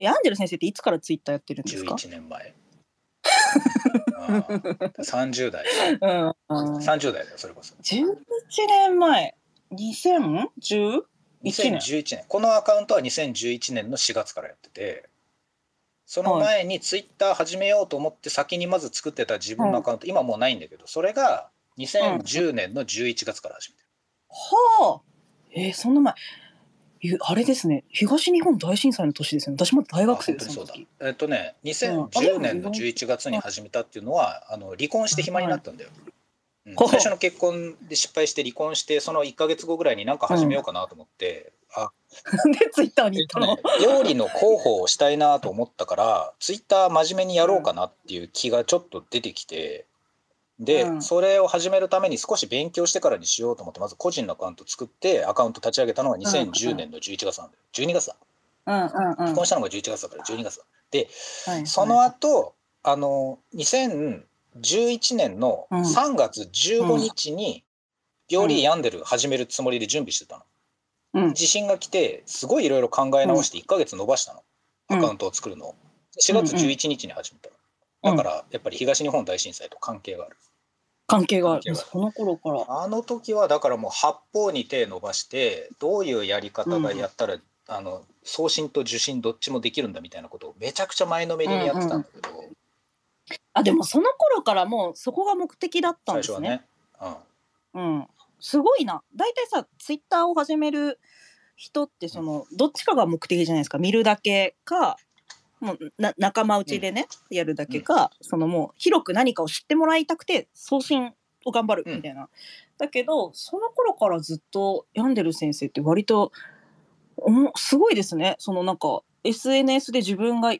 えアンジェル先生っていつからツイッターやってるんですか？11年前。うん30代。うんうん。30代だよそれこそ。11年前。2011? 年？2011年。このアカウントは2011年の4月からやっててその前にツイッター始めようと思って先にまず作ってた自分のアカウント、今もうないんだけどそれが2010年の11月から始めてる、はあ。えー、そんな前ゆあれですね。東日本大震災の年ですよね。私まだ大学生ですその時そうだ。えっとね2010年の11月に始めたっていうのはあの離婚して暇になったんだよ、うん。ほう。最初の結婚で失敗して離婚してその1か月後ぐらいに何か始めようかなと思って、あ でツイッターに行ったの、ね料理の広報をしたいなと思ったからツイッター真面目にやろうかなっていう気がちょっと出てきてで、うん。それを始めるために少し勉強してからにしようと思ってまず個人のアカウント作ってアカウント立ち上げたのが2010年の11月なんだよ。12月だ。うんうんうん。離婚したのが11月だから12月だ。ではいその後あの2011年のうん。3月15日に料理病んでる始めるつもりで準備してたの。うん。地震が来てすごいいろいろ考え直して1ヶ月延ばしたの、うん。アカウントを作るのを。4月11日に始めたの、だからやっぱり東日本大震災と関係がある関係がある。関係がある。その頃から。あの時はだからもう八方に手伸ばしてどういうやり方がやったら、あの送信と受信どっちもできるんだみたいなことをめちゃくちゃ前のめりにやってたんだけど、あでもその頃からもうそこが目的だったんですね。最初はね、うん、うん。すごいな。大体さツイッターを始める人ってそのどっちかが目的じゃないですか。見るだけかもうな仲間内でね、やるだけか、そのもう広く何かを知ってもらいたくて送信を頑張るうんみたいな、だけどその頃からずっと病んでる先生って割とおもすごいですね。そのなんか SNS で自分が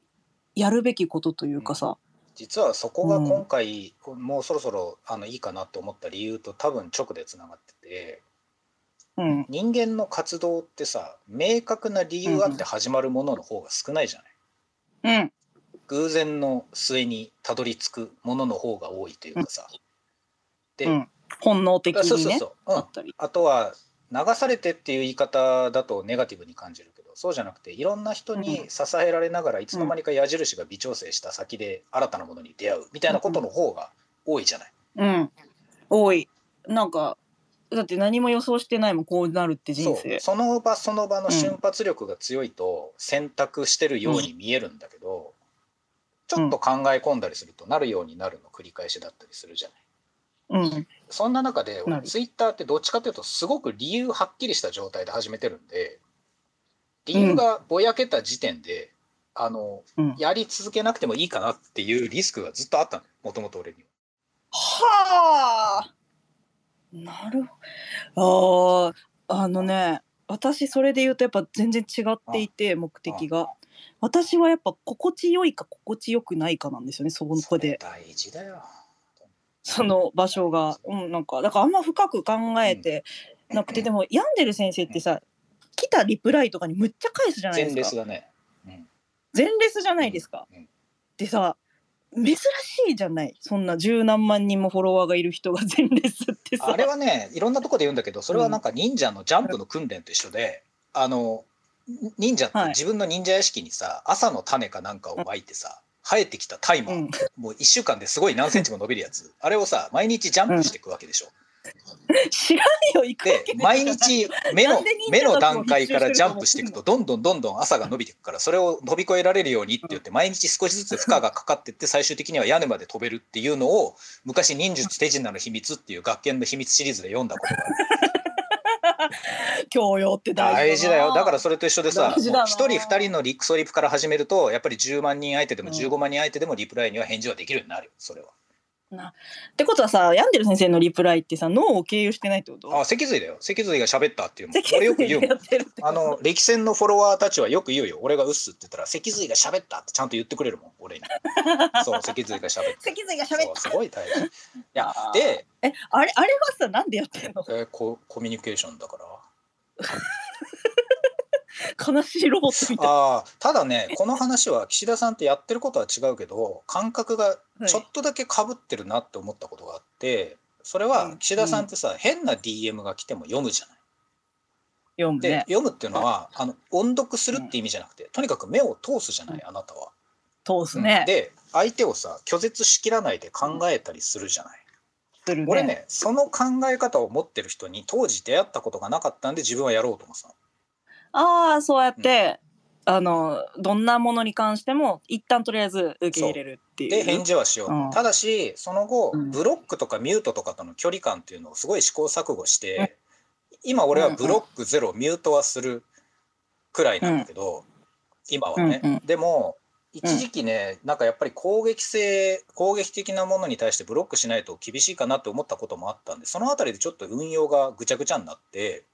やるべきことというかさ、実はそこが今回、もうそろそろあのいいかなと思った理由と多分直でつながってて。うん、人間の活動ってさ明確な理由あって始まるものの方が少ないじゃない、うん、偶然の末にたどり着くものの方が多いというかさ、で、うん、本能的あそうにねそうそう、うん。あったり。あとは流されてっていう言い方だとネガティブに感じるけどそうじゃなくていろんな人に支えられながらいつの間にか矢印が微調整した先で新たなものに出会うみたいなことの方が多いじゃない。うん、多い。なんか、だって何も予想してないもん、こうなるって人そう生。その場その場の瞬発力が強いと選択してるように見えるんだけど、ちょっと考え込んだりするとなるようになるの繰り返しだったりするじゃない。うん、そんな中でツイッターってどっちかというとすごく理由はっきりした状態で始めてるんで理由がぼやけた時点で、あのうん。やり続けなくてもいいかなっていうリスクがずっとあったのよもともと俺には。はあ。なるほど。ああ、あのね、私それで言うとやっぱ全然違っていて目的が。私はやっぱ心地よいか心地よくないかなんですよね、そこで。大事だよ。その場所が。うん、なんか、だからあんま深く考えてなくて、でも病んでる先生ってさ、来たリプライとかにむっちゃ返すじゃない前ですか。列だね。うん前列じゃないですか。うんうんでさ珍しいじゃない。そんな十何万人もフォロワーがいる人が前列ってさ。あれはねいろんなとこで言うんだけどそれはなんか忍者のジャンプの訓練と一緒で、あの忍者ってはい。自分の忍者屋敷にさ朝の種かなんかをまいてさ生えてきたタイマー、うん、もう1週間ですごい何センチも伸びるやつ。あれをさ毎日ジャンプしていくわけでしょ。知らんよ行くわでけね毎日目の目の段階からジャンプしていくとどんどんどんどん朝が伸びていくからそれを飛び越えられるようにって言って毎日少しずつ負荷がかかってって最終的には屋根まで飛べるっていうのを昔忍術手品の秘密っていう学研の秘密シリーズで読んだことがある。教養って大大事事だよ。だからそれと一緒でさ大事だな。1人2人のリクソリプから始めるとやっぱり10万人相手でもうん。15万人相手でもリプライには返事はできるようになるよそれは。ってことはさ病んでる先生のリプライってさ脳を経由してないってこと？あ脊髄だよ。脊髄が喋ったっていう俺よく言うもん。あの歴戦のフォロワーたちはよく言うよ。俺が「うっす」って言ったら「脊髄が喋った」ってちゃんと言ってくれるもん。俺に。そう脊髄が喋った。脊髄がそ喋っうすごい大事。いやで、たえあれあれはさなんでやってんの？えーココミュニケーションだから 悲しいロボットみたいああただねこの話は岸田さんってやってることは違うけど感覚がちょっとだけかぶってるなって思ったことがあってそれはうん岸田さんってさ、変な DM が来ても読むじゃないで読むね。読むっていうのはあの音読するって意味じゃなくて、とにかく目を通すじゃないあなたは。通すね。で相手をさ拒絶しきらないで考えたりするじゃない。するね。俺ねその考え方を持ってる人に当時出会ったことがなかったんで自分はやろうと思ってたの。ああ、そうやって、あの、どんなものに関しても、一旦とりあえず受け入れるっていう。で返事はしようと、うん。ただしその後、うん。ブロックとかミュートとかとの距離感っていうのをすごい試行錯誤して、今俺はブロックゼロ、ミュートはするくらいなん。だけど、今はね、うんうん。でも一時期ね、なんかやっぱり攻撃性攻撃的なものに対してブロックしないと厳しいかなって思ったこともあったんでその辺りでちょっと運用がぐちゃぐちゃになって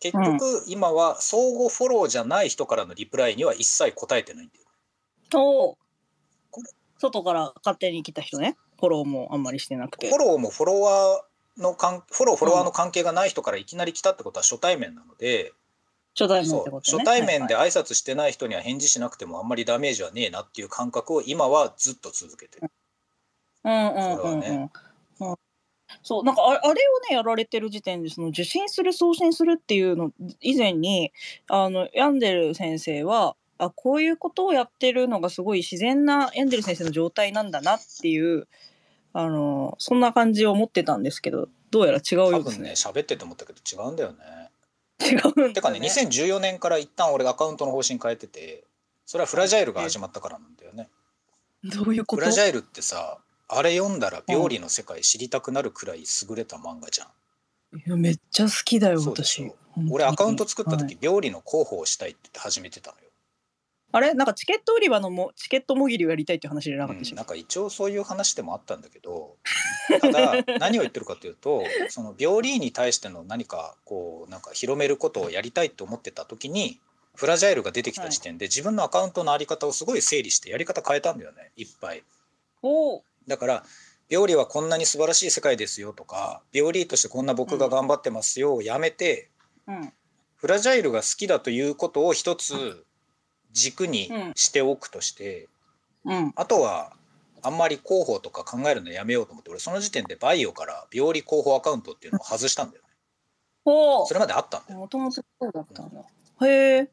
結局今は相互フォローじゃない人からのリプライには一切答えてないんだよ。外から勝手に来た人ね。フォローもあんまりしてなくて。フォローもフォロワーの関フォローフォロワーの関係がない人からいきなり来たってことは初対面なので、初対面そうってことね。初対面ではい挨拶してない人には返事しなくてもあんまりダメージはねえなっていう感覚を今はずっと続けてる。はいうんうんうん。それはうんね。うんそうなんかああれをねやられてる時点でその受信する送信するっていうの以前にあのヤンデル先生はあこういうことをやってるのがすごい自然なヤンデル先生の状態なんだなっていうあのそんな感じを持ってたんですけどどうやら違うようですね。ね喋ってて思ったけど違うんだよね。違うんだねてかね2014年から一旦俺アカウントの方針変えててそれはフラジャイルが始まったからなんだよね。どういうこと？フラジャイルってさあれ読んだら病理の世界知りたくなるくらい優れた漫画じゃん。いやめっちゃ好きだよ私。俺アカウント作った時、はい病理の広報をしたいって始めてたのよ。あれ？なんかチケット売り場のもチケットもぎりをやりたいって話じゃなかったでしょうんなんか一応そういう話でもあったんだけど ただ何を言ってるかというとその病理に対しての何かこうなんか広めることをやりたいって思ってた時にフラジャイルが出てきた時点で自分のアカウントの在り方をすごい整理してやり方変えたんだよねいっぱい。おおだから病理はこんなに素晴らしい世界ですよとか病理としてこんな僕が頑張ってますよをやめて、うん。フラジャイルが好きだということを一つ軸にしておくとして、うん。あとはあんまり広報とか考えるのやめようと思って俺その時点でバイオから病理広報アカウントっていうのを外したんだよね。おそれまであったんだよ。もともとそうだったんだ。へえ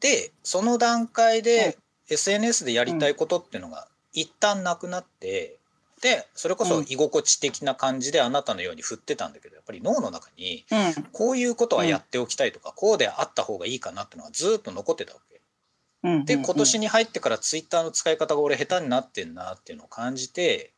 でその段階で SNS でやりたいことっていうのが一旦なくなってでそれこそ居心地的な感じであなたのように振ってたんだけどやっぱり脳の中にうん。こういうことはやっておきたいとか、こうであった方がいいかなっていうのがずっと残ってたわけ。うんで今年に入ってからツイッターの使い方が俺下手になってんなっていうのを感じて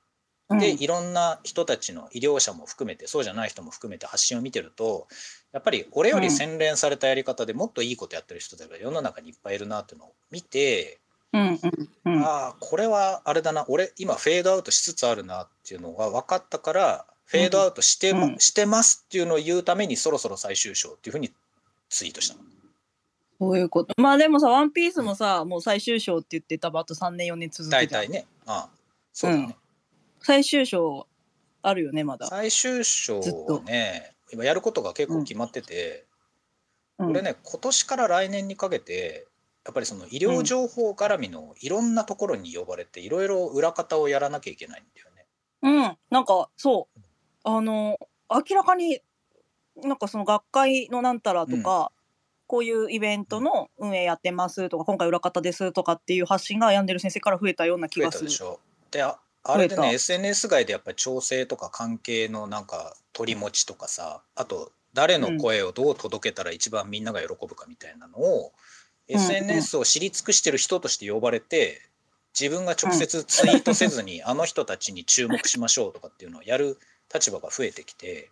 でいろんな人たちの医療者も含めてそうじゃない人も含めて発信を見てるとやっぱり俺より洗練されたやり方でもっといいことやってる人たちが世の中にいっぱいいるなっていうのを見て、うんうんうん。ああこれはあれだな。俺今フェードアウトしつつあるなっていうのが分かったからフェードアウトして,、うん。してますっていうのを言うためにそろそろ最終章っていうふうにツイートしたの。そういうこと。まあでもさ「ワンピースもさもう最終章って言って多分あと3年4年続けて大体ね。ああそうだね、最終章あるよねまだ、最終章ね今やることが結構決まってて、うん、俺ね今年から来年にかけてやっぱりその医療情報絡みのいろんなところに呼ばれていろいろ裏方をやらなきゃいけないんだよね。うん。なんかそう。あの明らかになんかその学会のなんたらとか、こういうイベントの運営やってますとか今回裏方ですとかっていう発信が病んでる先生から増えたような気がする。たでしょ。でああれでね SNS 外でやっぱり調整とか関係のなんか取り持ちとかさあと誰の声をどう届けたら一番みんなが喜ぶかみたいなのを、うんうん SNS を知り尽くしてる人として呼ばれて自分が直接ツイートせずに、あの人たちに注目しましょうとかっていうのをやる立場が増えてきて。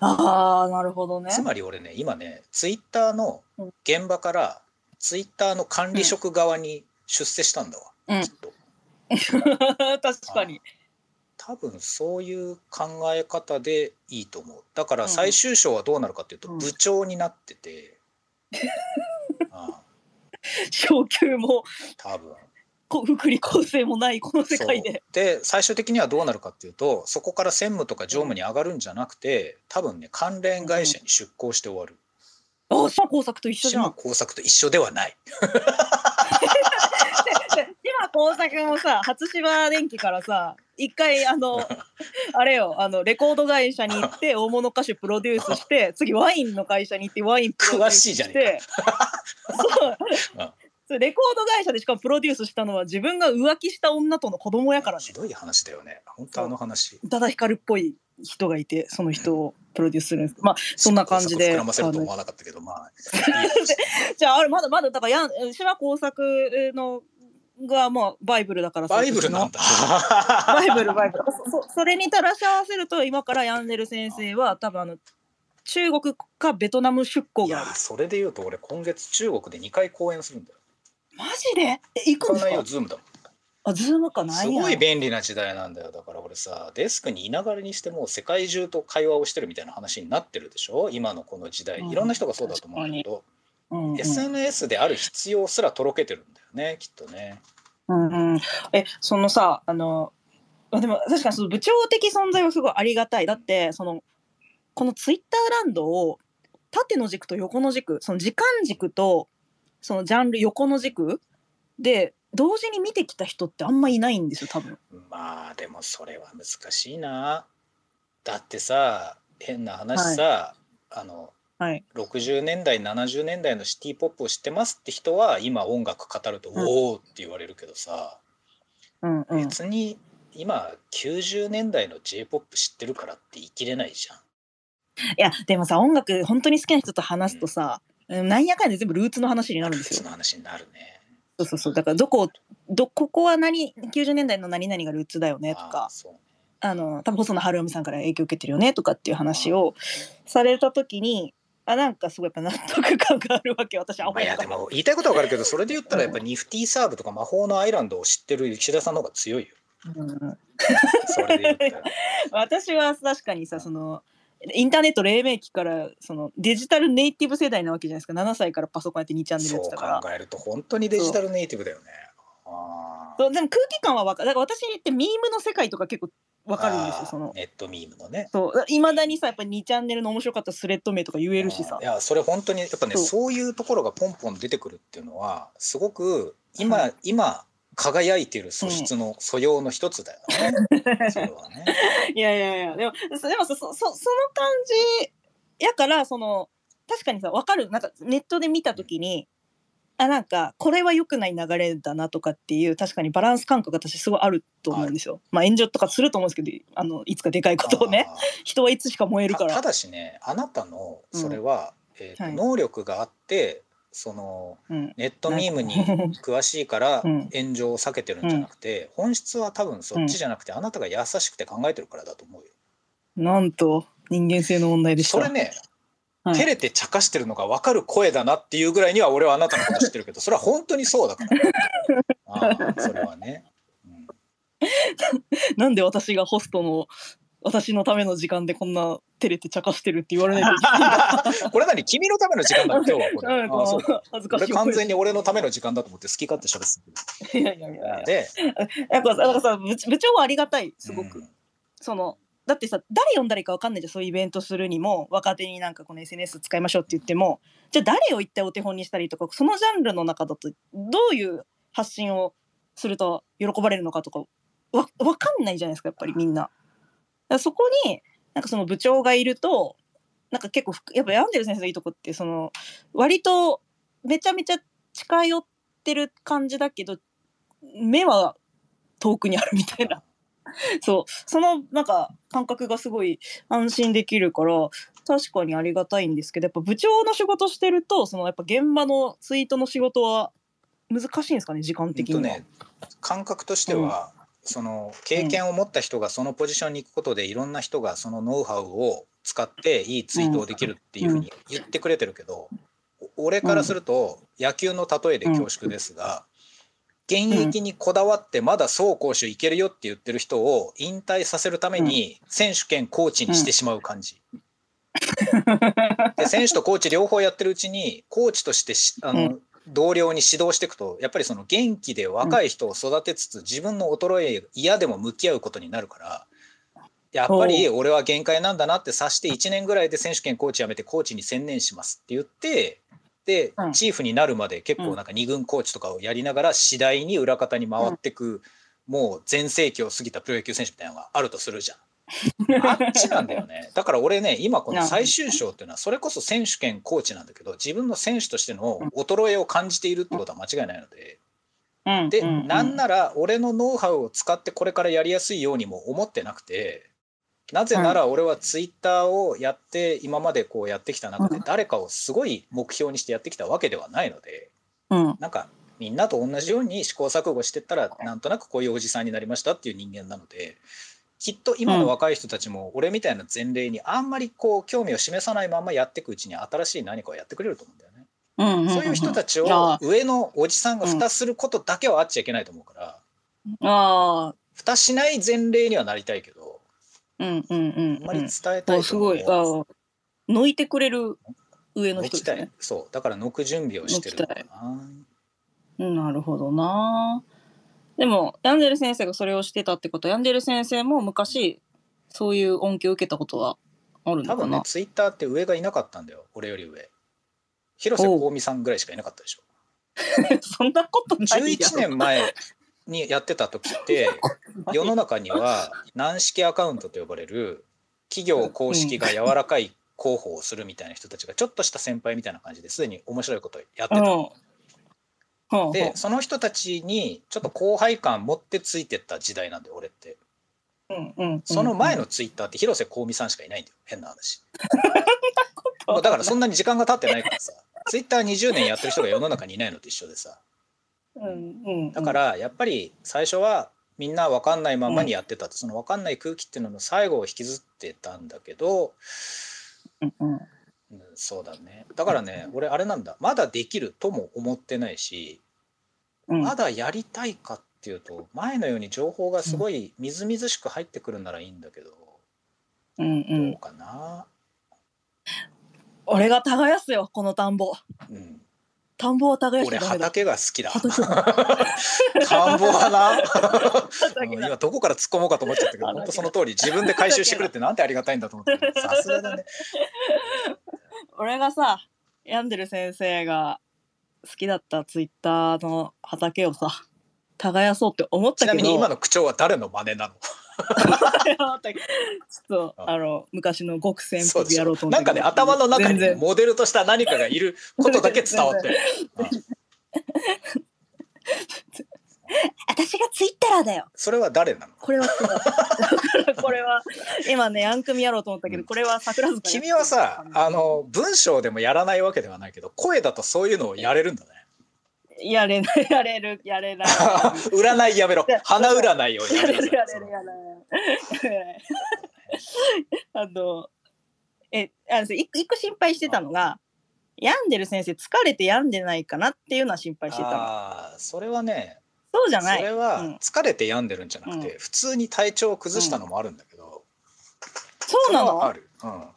ああなるほどね。つまり俺ね今ねツイッターの現場からツイッターの管理職側に出世したんだわ、うん。きっと。確かに。多分そういう考え方でいいと思う。だからうん最終章はどうなるかっていうとうん。部長になってて、昇給も多分。こ福利厚生もないこの世界で。で最終的にはどうなるかっていうとそこから専務とか常務に上がるんじゃなくて多分ね関連会社に出向して終わる。ああ島工作と一緒じゃん。島工作と一緒ではないで島工作もさ 初芝電機からさ一回あの あれよあのレコード会社に行って大物歌手プロデュースして次ワインの会社に行ってワインプロデュース詳しいじゃねして そう。レコード会社でしかもプロデュースしたのは自分が浮気した女との子供やからね。ひどい話だよね。本当あの話。宇多田ヒカルっぽい人がいてその人をプロデュースするんです。まあそんな感じで膨らませると思わなかったけどまあ。じゃああれまだまだだからやん島工作のがもうバイブルだからさバイブルなんだ。バイブルバイブル。そそそれに照らし合わせると今からヤンデル先生は多分あの中国かベトナム出向いがある。やそれで言うと俺今月中国で2回公演するんだよ。マジで？え行くんですかズームだもんあズームか。ないや？すごい便利な時代なんだよ。だから俺さデスクにいながらにしても世界中と会話をしてるみたいな話になってるでしょ？今のこの時代。うん。いろんな人がそうだと思うんだけど、うんうん。SNS である必要すらとろけてるんだよねきっとね。うんうん、えそのさあのあでも確かにその部長的存在はすごいありがたい。だってそのこのツイッターランドを縦の軸と横の軸その時間軸とそのジャンル横の軸で同時に見てきた人ってあんまいないんですよ多分。まあでもそれは難しいな。だってさ変な話さ、あのはい、60年代70年代のシティ・ポップを知ってますって人は今音楽語ると「うんおお!」って言われるけどさ、うんうん、別に今90年代の j p o p 知ってるからって言い切れないじゃん。いやでもさ音楽本当に好きな人と話すとさ、うんなんやかんやで全部ルーツの話になるんですよその。話になるね。そうそうそうだからどこどここは何90年代の何々がルーツだよねとあかあの多分細野晴臣さんから影響を受けてるよねとかっていう話をされた時にあなんかすごいやっぱ納得感があるわけ私アホまあ、いやでも言いたいことはわかるけどそれで言ったらやっぱニフティサーブとか魔法のアイランドを知ってる岸田さんの方が強いよ。うん。それで言ったら。私は確かにさそのインターネット黎明期からそのデジタルネイティブ世代なわけじゃないですか。7歳からパソコンやって2チャンネルやっそうてたから。考えると本当にデジタルネイティブだよね。あー。そうでも空気感は分かる。だから私ってミームの世界とか結構分かるんですよその。ネットミームのね。そう。いまだにさやっぱ2チャンネルの面白かったスレッド名とか言えるしさ。いやそれ本当にやっぱねそう。いうところがポンポン出てくるっていうのはすごく今、はい。今輝いてる素質の素養の一つだよね。それはね。いやいやいや。でもそでもそそそその感じやからその確かにさ分かる。なんかネットで見た時にあなんかこれは良くない流れだなとかっていう確かにバランス感覚が私すごいあると思うんですよ。まあ炎上とかすると思うんですけどあのいつかでかいことをね 人はいつしか燃えるから。たただしねあなたのそれは、えーとはい。能力があってそのうん。ネットミームに 詳しいからうん。炎上を避けてるんじゃなくて、本質は多分そっちじゃなくて、あなたが優しくて考えてるからだと思うよ。なんと人間性の問題でした。それね、はい。照れて茶化してるのが分かる声だなっていうぐらいには俺はあなたのこと知ってるけどそれは本当にそうだから。ああそれはね。うん。なんで私がホストの私のための時間でこんな照れて茶化してるって言われないこれ何？君のための時間だ今日は。こ れ。ああそうか。恥ずかしい。俺完全に俺のための時間だと思って好き勝手喋っていやいやいや。で、やっぱさ部部長はありがたいすごく、うん。そのだってさ誰呼んだらいいか分かんないじゃんそういうイベントするにも若手になんかこの SNS 使いましょうって言ってもじゃあ誰を一体お手本にしたりとかそのジャンルの中だとどういう発信をすると喜ばれるのかとかわ分かんないじゃないですかやっぱりみんな。だそこになんかその部長がいるとなんか結構やっぱ病んでる先生のいいとこってその割とめちゃめちゃ近寄ってる感じだけど目は遠くにあるみたいな そう。そのなんか感覚がすごい安心できるから確かにありがたいんですけどやっぱ部長の仕事してるとそのやっぱ現場のツイートの仕事は難しいんですかね時間的にね感覚としては、その経験を持った人がそのポジションに行くことでいろんな人がそのノウハウを使っていいツイートをできるっていうふうに言ってくれてるけど、お俺からすると野球の例えで恐縮ですが、現役にこだわってまだ走攻守いけるよって言ってる人を引退させるために選手兼コーチにしてしまう感じ。で選手とコーチ両方やってるうちにコーチとしてしあの、うん。同僚に指導していくとやっぱりその元気で若い人を育てつつ自分の衰え嫌でも向き合うことになるからやっぱり俺は限界なんだなって察して1年ぐらいで選手権コーチ辞めてコーチに専念しますって言ってでうん。チーフになるまで結構なんか二軍コーチとかをやりながら次第に裏方に回ってく、もう全盛期を過ぎたプロ野球選手みたいなのがあるとするじゃん。あっちなんだよね。だから俺ね、今この最終章っていうのは、それこそ選手権コーチなんだけど、自分の選手としての衰えを感じているってことは間違いないので、で、うん。うん。うん。なんなら俺のノウハウを使ってこれからやりやすいようにも思ってなくて、なぜなら俺はツイッターをやって、今までこうやってきた中で、うん。誰かをすごい目標にしてやってきたわけではないので、うん。なんかみんなと同じように試行錯誤してったらなんとなくこういうおじさんになりましたっていう人間なのできっと今の若い人たちも俺みたいな前例にあんまりこう興味を示さないままやっていくうちに新しい何かをやってくれると思うんだよね。そういう人たちをあ上のおじさんが蓋することだけはあっちゃいけないと思うからあ蓋しない前例にはなりたいけどうんうんうんあんまり伝えうたいすごいあ抜いてくれる上の人ねそうだから抜く準備をしてるな。うんなるほどなでもヤンデル先生がそれをしてたってことはヤンデル先生も昔そういう恩恵を受けたことはあるのかな多分ねツイッターって上がいなかったんだよ俺より上。広瀬香美さんぐらいしかいなかったでしょ。そんなことないや11年前にやってた時って 世の中には軟式アカウントと呼ばれる企業公式が柔らかい広報をするみたいな人たちがちょっとした先輩みたいな感じですでに面白いことをやってたでその人たちにちょっと後輩感持ってついてった時代なんだよ俺って。うんうんその前のツイッターって広瀬香美さんしかいないんだよ変な話。だからそんなに時間が経ってないからさツイッター20年やってる人が世の中にいないのと一緒でさ。うんうん。だからやっぱり最初はみんな分かんないままにやってたって、その分かんない空気っていうのの最後を引きずってたんだけど、うんうん。うんそうだね。だからね俺あれなんだ。まだできるとも思ってないし、うん。まだやりたいかっていうと前のように情報がすごいみずみずしく入ってくるならいいんだけど、うんうん。どうかな、俺が耕すよこの田んぼ。うん、田んぼは耕しち俺畑が好きだ畑 田んぼはな。今どこから突っ込もうかと思っちゃったけど本当その通り自分で回収してくれってなんてありがたいんだと思って。さすがだね。俺がさヤンデル先生が好きだったツイッターの畑をさ耕そうって思ったけど。ちなみに今の口調は誰の真似なの？ちょっとああの昔の極戦っぽくやろうと思ったけど。なんかね頭の中にモデルとした何かがいることだけ伝わって。る。私がツイッターだよ。それは誰なの？これは これは今ねヤン組やろうと思ったけどこれは桜塚君はさあの文章でもやらないわけではないけど声だとそういうのをやれるんだね。やれないやれる やれない。占いやめろ。花占いをやめろやれるやれあのえあの一個心配してたのが病んでる先生疲れて病んでないかなっていうのは心配してたの。あーそれはねそうじゃない。それはうん。疲れて病んでるんじゃなくて、う普通に体調を崩したのもあるんだけど、そうなの？ある、うん、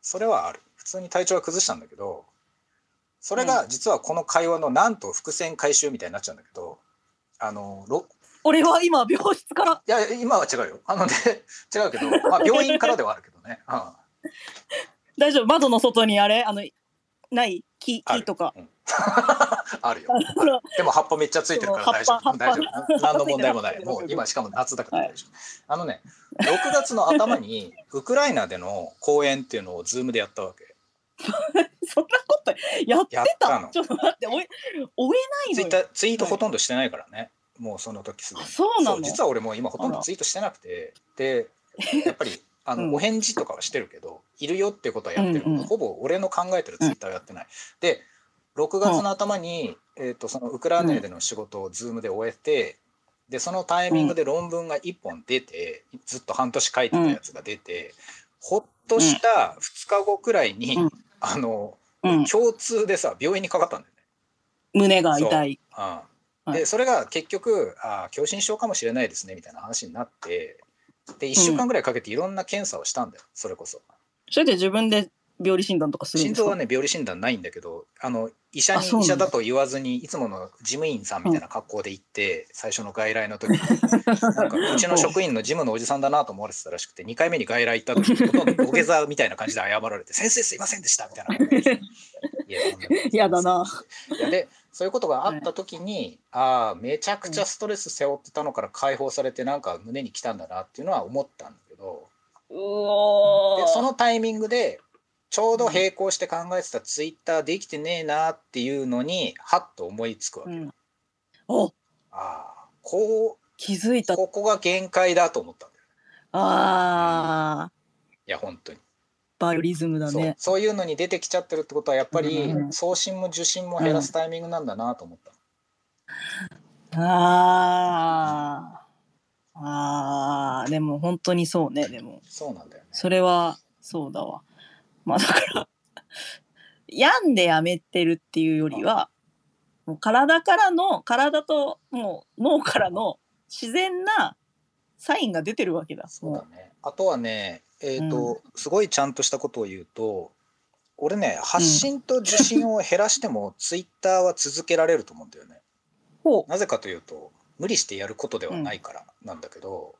それはある。普通に体調は崩したんだけどそれが実はこの会話のなんと伏線回収みたいになっちゃうんだけどあのろ俺は今病室から。いや今は違うよ。あのね 違うけど、まあ、病院からではあるけどね、うん、大丈夫？窓の外にあれ？あのない？木木とか？うん。あるよ。でも葉っぱめっちゃついてるから大丈夫。大丈夫。何の問題もない。もう今しかも夏だから大丈夫、あのね6月の頭にウクライナでの講演っていうのをズームでやったわけ そんなことやってた？の。ちょっと待って追え追えツイッないのーツイートほとんどしてないからね。もうその時すぐあにそうなの？実は俺もう今ほとんどツイートしてなくて。で やっぱりあの、うん。お返事とかはしてるけどいるよってことはやってる。けど、うんうん。ほぼ俺の考えてるツイッターはやってない。で6月の頭に、えー、とそのウクライナでの仕事をズームで終えて、でそのタイミングで論文が1本出てずっと半年書いてたやつが出て、ほっとした2日後くらいに、うんあのうん。共通でさ病院にかかったんだよね。胸が痛い。でそれが結局あー狭心症かもしれないですねみたいな話になってで1週間ぐらいかけていろんな検査をしたんだよそれこそ。それで自分で病理診断とかするんです臓はね病理診断ないんだけどあの医者にあそうなんだ。医者だと言わずにいつもの事務員さんみたいな格好で行って、最初の外来の時に なんかうちの職員の事務のおじさんだなと思われてたらしくて2回目に外来行った時にほとんど土下座みたいな感じで謝られて「先生すいませんでした」みたいな感じで。いやいやだな。いやでそういうことがあった時に、ああめちゃくちゃストレス背負ってたのから解放されてなんか胸に来たんだなっていうのは思ったんだけど。うおー。でそのタイミングでちょうど並行して考えてたツイッターできてねえなっていうのにハッと思いつくわけ、うん、おああこ気づいうた。ここが限界だと思ったんだよああ、いや本当に。バイオリズムだそうね。そういうのに出てきちゃってるってことはやっぱりうん送信も受信も減らすタイミングなんだなと思った、ああ。ああ、でも本当にそうね、でも。そうなんだよねそれはそうだわ。まあだから、病んでやめてるっていうよりは、もう体からの、体ともう脳からの自然なサインが出てるわけだ。そうだもねあとはねえっ、と、すごいちゃんとしたことを言うと俺ね発信と受信を減らしてもツイッターは続けられると思うんだよね。なぜかというと無理してやることではないからなんだけど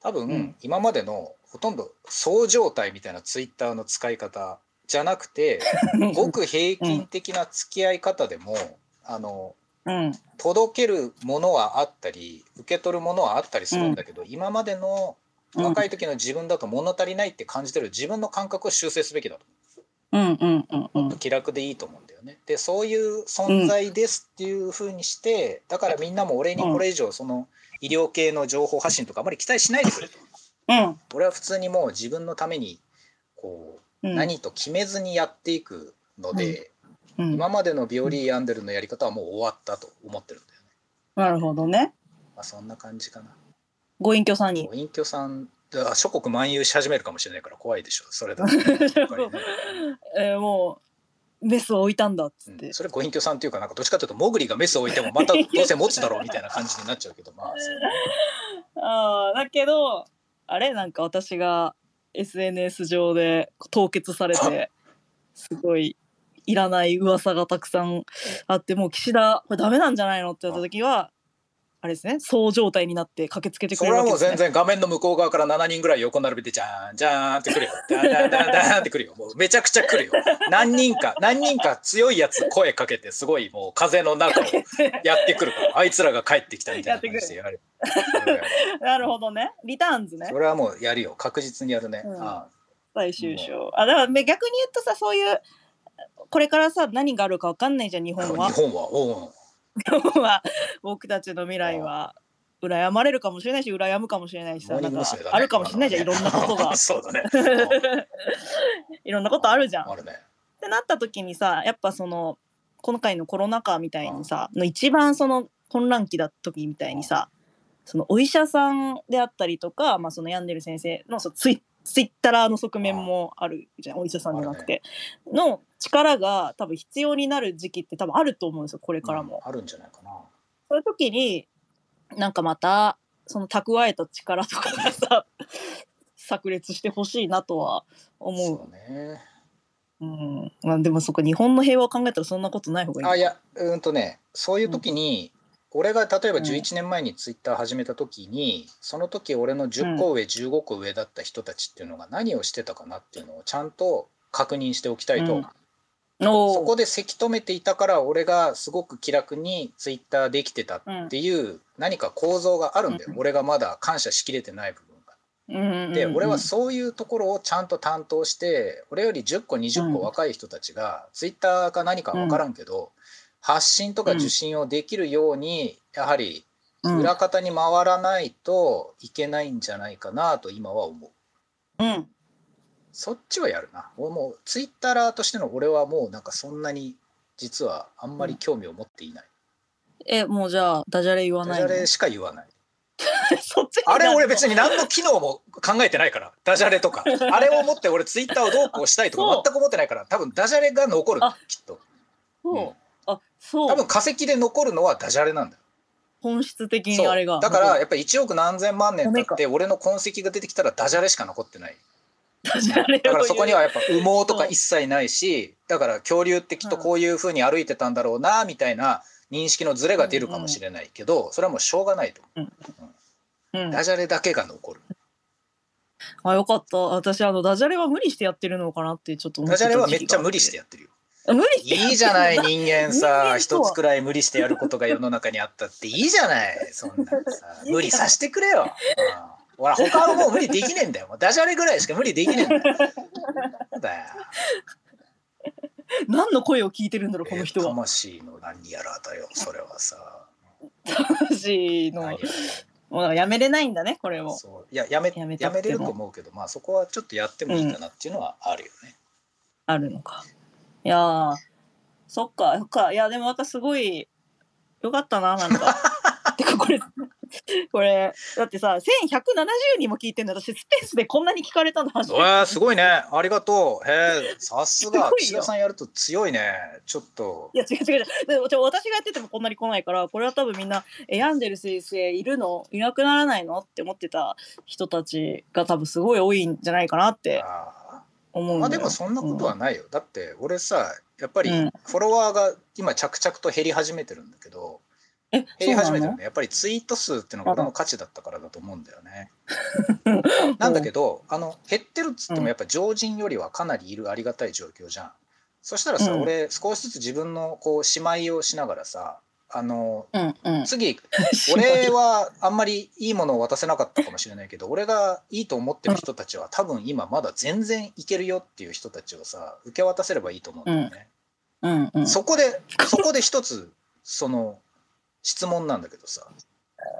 多分、うん。今までのほとんどそう状態みたいなツイッターの使い方じゃなくてう。ごく平均的な付き合い方でも、あのうん。届けるものはあったり受け取るものはあったりするんだけど、今までの若い時の自分だと物足りないって感じてる自分の感覚を修正すべきだとうんうんうんうん。気楽でいいと思うんだよね。でそういう存在ですっていうふうにして、だからみんなも俺にこれ以上その医療系の情報発信とかあまり期待しないでくれと。うん。俺は普通にもう自分のためにこううん。何と決めずにやっていくので、うん今までのビオリー・アンデルのやり方はもう終わったと思ってるんだよね。なるほどね。まあ、そんな感じかな。ご隠居さんに？ご。隠居さんあ諸国漫遊し始めるかもしれないから怖いでしょそれだとね えーもうメスを置いたんだっつってうん、。それご隠居さんっていうかなんかどっちかというとモグリがメスを置いてもまたどうせ持つだろうみたいな感じになっちゃうけどまあそう ああだけどあれ？なんか私が SNS 上で凍結されて すごいいらない噂がたくさんあってもう岸田これダメなんじゃないの？って言った時はあれですね。そう状態になって駆けつけてくそれはもうれるわけです、ね、全然画面の向こう側から7人ぐらい横並びでじゃーんじゃーんってくるよ。じゃーんじゃーんじゃーんじゃーんってくるよ。もうめちゃくちゃくるよ。何人か何人か強いやつ声かけてすごいもう風の中をやってくるからあいつらが帰ってきたみたいな感じでやる。なるほどね。リターンズねそれはもうやるよ。確実にやるね、うん。あ最終章。あだからめ逆に言うとさそういうこれからさ何があるかわかんないじゃん日あ本は。日本はおう日本は僕たちの未来は羨まれるかもしれないし羨むかもしれないしさなんかあるかもしれないじゃんいろんなことが。そうだね。いろんなことあるじゃん。っあるね。てなった時にさやっぱその今回のコロナ禍みたいにさの一番その混乱期だった時みたいにさそのお医者さんであったりとか、まあ、その病んでる先生のそのツイツイッターの側面もあるじゃんお医者さんじゃなくて、の力が多分必要になる時期って多分あると思うんですよこれからも。うんあるんじゃないかな。そういう時になんかまたその蓄えた力とかがさ 炸裂してほしいなとは思う。そうね。うん、まあでもそこ日本の平和を考えたらそんなことない方がいい。あいやうんとねそういう時に、俺が例えばうん11年前にツイッター始めた時に、その時俺の10個上、15個上だった人たちっていうのが何をしてたかなっていうのをちゃんと確認しておきたいと、そこでせき止めていたから俺がすごく気楽にツイッターできてたっていう何か構造があるんだよ、うん。俺がまだ感謝しきれてない部分が。うんうんうんで俺はそういうところをちゃんと担当して俺より10個20個うん。若い人たちが、ツイッターか何か分からんけど、発信とか受信をできるようにやはりうん。裏方に回らないといけないんじゃないかなと今は思う。うんそっちはやるな。俺もうツイッターとしての俺はもうなんかそんなに実はあんまり興味を持っていない。えもうじゃあダジャレ言わないの？ダジャレしか言わない。そっちあれ俺別にに何の機能も考えてないから。ダジャレとか。あれを持って俺ツイッターをどうこうしたいとか 全く思ってないから。多分ダジャレが残るきっと。そう、あそう。多分化石で残るのはダジャレなんだよ。本質的にあれが。だからやっぱり1億何千万年経骨って俺の痕跡が出てきたらダジャレしか残ってないだからそこにはやっぱ羽毛とか一切ないしだから恐竜ってきっとこういうふうに歩いてたんだろうなみたいな認識のズレが出るかもしれないけどそれはもうしょうがないと思う。ん。うダジャレだけが残る。あよかった。私あのダジャレは無理してやってるのかなってちょっと思ってたダジャレはめっちゃ無理してやってるよ。無理いいじゃない人間人さ一つくらい無理してやることが世の中にあったっていいじゃないそんなのさ。無理させてくれよ。うんほら他のもう無理できねえんだよ。ダジャレぐらいしか無理できねえんだよ。何の声を聞いてるんだろうこの人えーは。魂の何やらだよそれはさ。私のもうやめれないんだねこれを。そういややめやめやめれると思うけどまあそこはちょっとやってもいいかなっていうのはあるよね。あるのか。いやーそっかそっかいやでもなんかすごいよかったななんか。てかこれ これだってさ1170人も聞いてんの私スペースでこんなに聞かれたの初めて。すごいねありがとう。へえさすが岸田さんやると強いねちょっと。いや違う違う違うで私がやっててもこんなに来ないからこれは多分みんな「え病んでる先生いるの？いなくならないの?」って思ってた人たちが多分すごい多いんじゃないかなってあ思うまあでもそんなことはないよ。だって俺さやっぱりうんフォロワーが今着々と減り始めてるんだけど。え減り始めてるね。やっぱりツイート数っていうのが俺の価値だったからだと思うんだよね。なんだけどあの減ってるっつってうん。もやっぱ常人よりはかなりいるありがたい状況じゃん。そしたらさ、うん。俺少しずつ自分のこう姉妹をしながらさあのうんうん。次 俺はあんまりいいものを渡せなかったかもしれないけど俺がいいと思ってる人たちは多分今まだ全然いけるよっていう人たちをさ受け渡せればいいと思うんだよね。うんうん。そこでそこで一つその質問なんだけどさ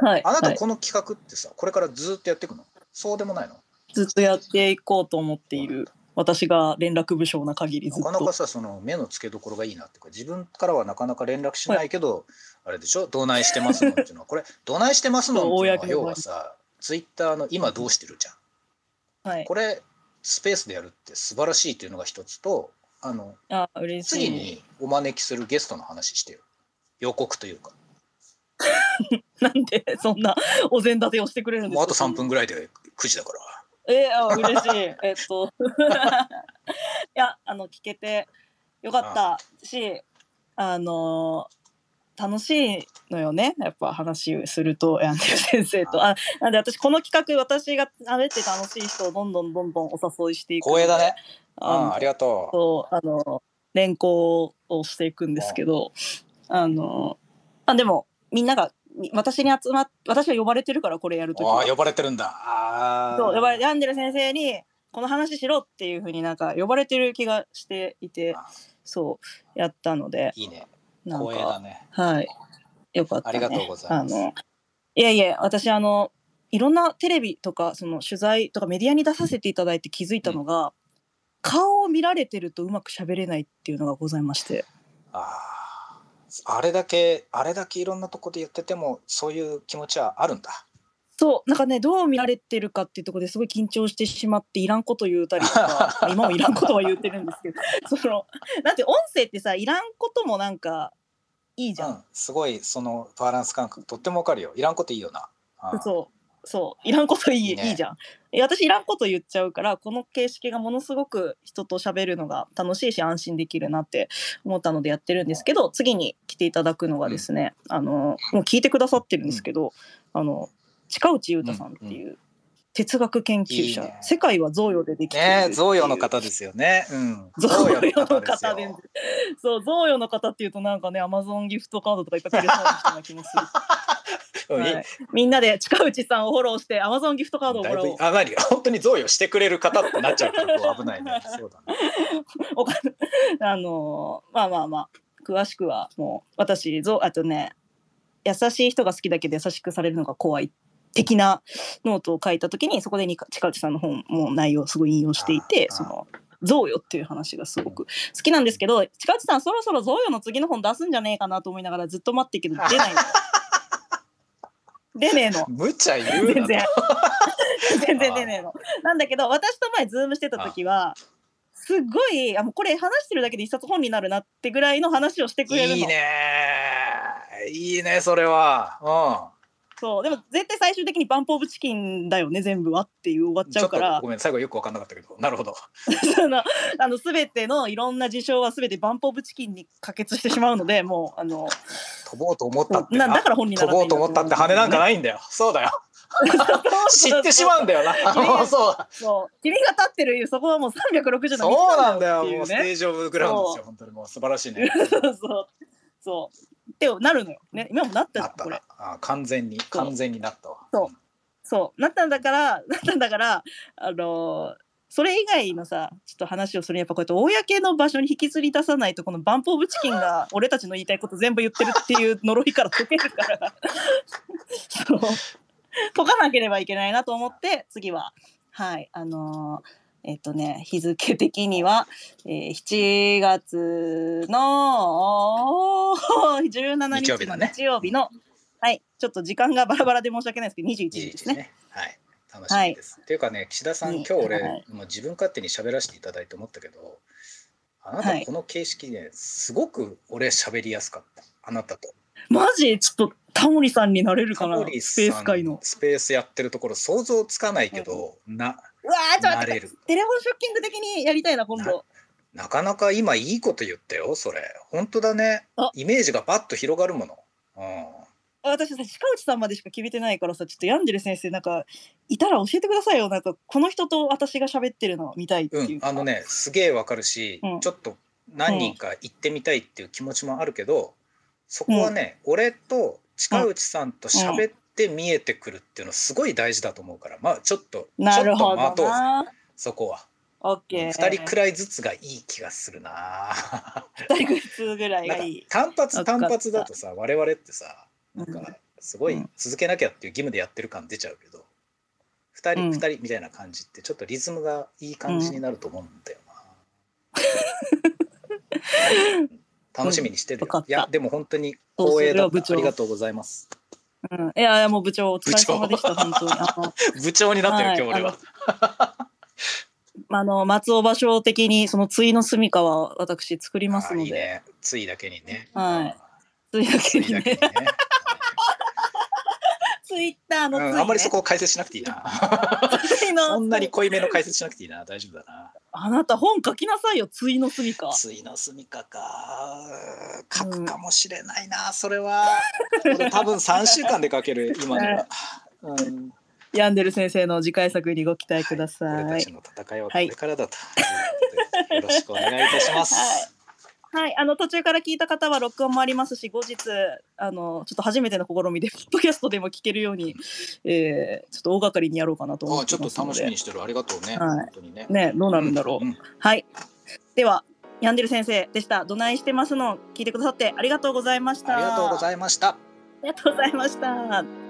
はいはい。あなたこの企画ってさこれからずっとやっていくの？そうでもないの？ずっとやっていこうと思っている私が連絡部署な限りずっと。なかなかさその目の付けどころがいいなっていうか自分からはなかなか連絡しないけど、あれでしょ？どないしてますのっていうのは。これどないしてますのっていうのは要はさツイッターの今どうしてるじゃん。はい。これスペースでやるって素晴らしいっていうのが一つとあのあ嬉しい。次にお招きするゲストの話してよ。予告というか なんでそんなお膳立てをしてくれるんですか？もうあと3分ぐらいで9時だから。えー、あ嬉しい。えっと。いやあの聞けてよかったしあの楽しいのよね？やっぱ話をすると。ヤンデル先生と。あなんで私この企画私が喋って楽しい人をどんどんどんどんお誘いしていく光栄だね。あのあありがとう。そうあの連行をしていくんですけど。あのあでもみんながみ私に集まっ私は呼ばれてるからこれやるときは。ああ呼ばれてるんだ。そう呼ばれヤンデル先生にこの話しろっていうふうになんか呼ばれてる気がしていてあそうやったので。いいね。光栄だかね。はい。よかった、ね、ありがとうございます。あのいやいや私あのいろんなテレビとかその取材とかメディアに出させていただいて気づいたのが、顔を見られてるとうまく喋れないっていうのがございまして。あああれだけあれだけいろんなとこで言っててもそういう気持ちはあるんだ。そう。なんかねどう見られてるかっていうところですごい緊張してしまっていらんこと言うたりとかまあ 今もいらんことは言ってるんですけど そのなんて音声ってさいらんこともなんかいいじゃん、うん、すごいそのバランス感覚とってもわかるよ。いらんこといいよな。あそうそういらんこといいいいね。いいじゃん。私いらんこと言っちゃうからこの形式がものすごく人と喋るのが楽しいし安心できるなって思ったのでやってるんですけど次に来ていただくのがですね、あのもう聞いてくださってるんですけど、あの近内裕太さんっていう哲学研究者、いいね。世界は贈与でできていね贈与の方ですよね。うん。贈与の方でそう贈与の方っていうとなんかねアマゾンギフトカードとかいっぱいくれそうな人な気もする。みんなで近内さんをフォローしてアマゾンギフトカードをもらおう。ぶあ何本当に贈与してくれる方ってなっちゃうから危ないね。そうだね。あのーまあまあまあ詳しくはもう私ぞあとね優しい人が好きだけど優しくされるのが怖い的なノートを書いた時にそこでに近内さんの本も内容をすごい引用していてその贈与っていう話がすごく好きなんですけど近内さんそろそろ贈与の次の本出すんじゃねえかなと思いながらずっと待ってるけど出ないの。出ねえの。無茶言うな。全然。全然出ねえの。なんだけど私と前ズームしてた時はすっごいあもうこれ話してるだけで一冊本になるなってぐらいの話をしてくれるの。いいねいいねそれはそう。でも絶対最終的に BUMP OF CHICKEN だよね全部はっていう終わっうんちゃうから。ごめん最後よく分かんなかったけど。なるほど。そのあの全てのいろんな事象は全て BUMP OF CHICKEN に帰結してしまうのでもうあの飛ぼうと思ったってな。だから本に飛ぼうと思ったって羽なんかいないんだよ。そうだよ。知ってしまうんだよな。そう。そう。君が立ってるそこはもう360度そうなんだよ。もうステージオブグラウンドですよ。本当にもう素晴らしいね。そ うそう。そうってなるのよ。ね今もなったじゃんこれ。あ完全に完全になったわ。そう。そう。なったんだから なったんだからあのーそれ以外のさちょっと話をするにやっぱこうやって公の場所に引きずり出さないとこのバンプ・オブ・チキンが 俺たちの言いたいこと全部言ってるっていう呪いから解けるから。そう。解かなければいけないなと思って次は。はい。あのーえっとね日付的には、えー7月の17日の日曜日だね日曜日のはいちょっと時間がバラバラで申し訳ないですけど21日ですね。はい。楽しみです。っていうかね、岸田さん、うん今日俺、はいもう自分勝手に喋らせていただいて思ったけど、あなはいたこの形式ね、すごく俺喋りやすかった。あなたと。マジ？ちょっとタモリさんになれるかな？スペース界の。スペースやってるところ想像つかないけど、な、うわーちょっとな待って。テレフォンショッキング的にやりたいな今度。なかなか今いいこと言ったよ、それ。本当だねあ。イメージがパッと広がるもの。うん。私さ鹿内さんまでしか決めてないからさちょっとヤンジェル先生なんかいたら教えてくださいよなんかこの人と私が喋ってるの見たいってうん、いうか、あのねすげえわかるし、うんちょっと何人か行ってみたいっていう気持ちもあるけど、そこはね、俺と近内さんと喋って見えてくるっていうのすごい大事だと思うからまあちょっとなるほどちょっと待とう。そこは。オッケー。2人くらいずつがいい気がするな。二人ずつぐらいがいい。単発単発だとさ我々ってさなん。うんかすごいうん。続けなきゃっていう義務でやってる感出ちゃうけど2人、うん。二人みたいな感じってちょっとリズムがいい感じになると思うんだよな、楽しみにしてるよ、わかった。いやでも本当に光栄だありがとうございます。うん、いやいやもう部長お疲れ様でした本当に。あの 部長になってる、はい今日俺は。あの 松尾芭蕉的にその対の住処は私作りますので、あいいね。ついだけにね。はい。対だけにね、ツイッターの対、ねうん、あんまりそこを解説しなくていいな。そんなに濃いめの解説しなくていいな。大丈夫だな。あなた本書きなさいよ対の住処。ついの住みかか。書くかもしれないな、それは。俺多分3週間で書ける 今には、うん、ヤンデル先生の次回作にご期待ください。俺たちの戦いはこれからだということで、よろしくお願いいたします、はいはい、あの途中から聞いた方は録音もありますし後日あのちょっと初めての試みでポッドキャストでも聞けるように、えーちょっと大掛かりにやろうかなと思ってあちょっと楽しみにしてる。ありがとうね、はい。本当にね。ねどうなるんだろう、うん。はい。ではヤンデル先生でした。どないしてますの？聞いてくださってありがとうございました。ありがとうございました。ありがとうございました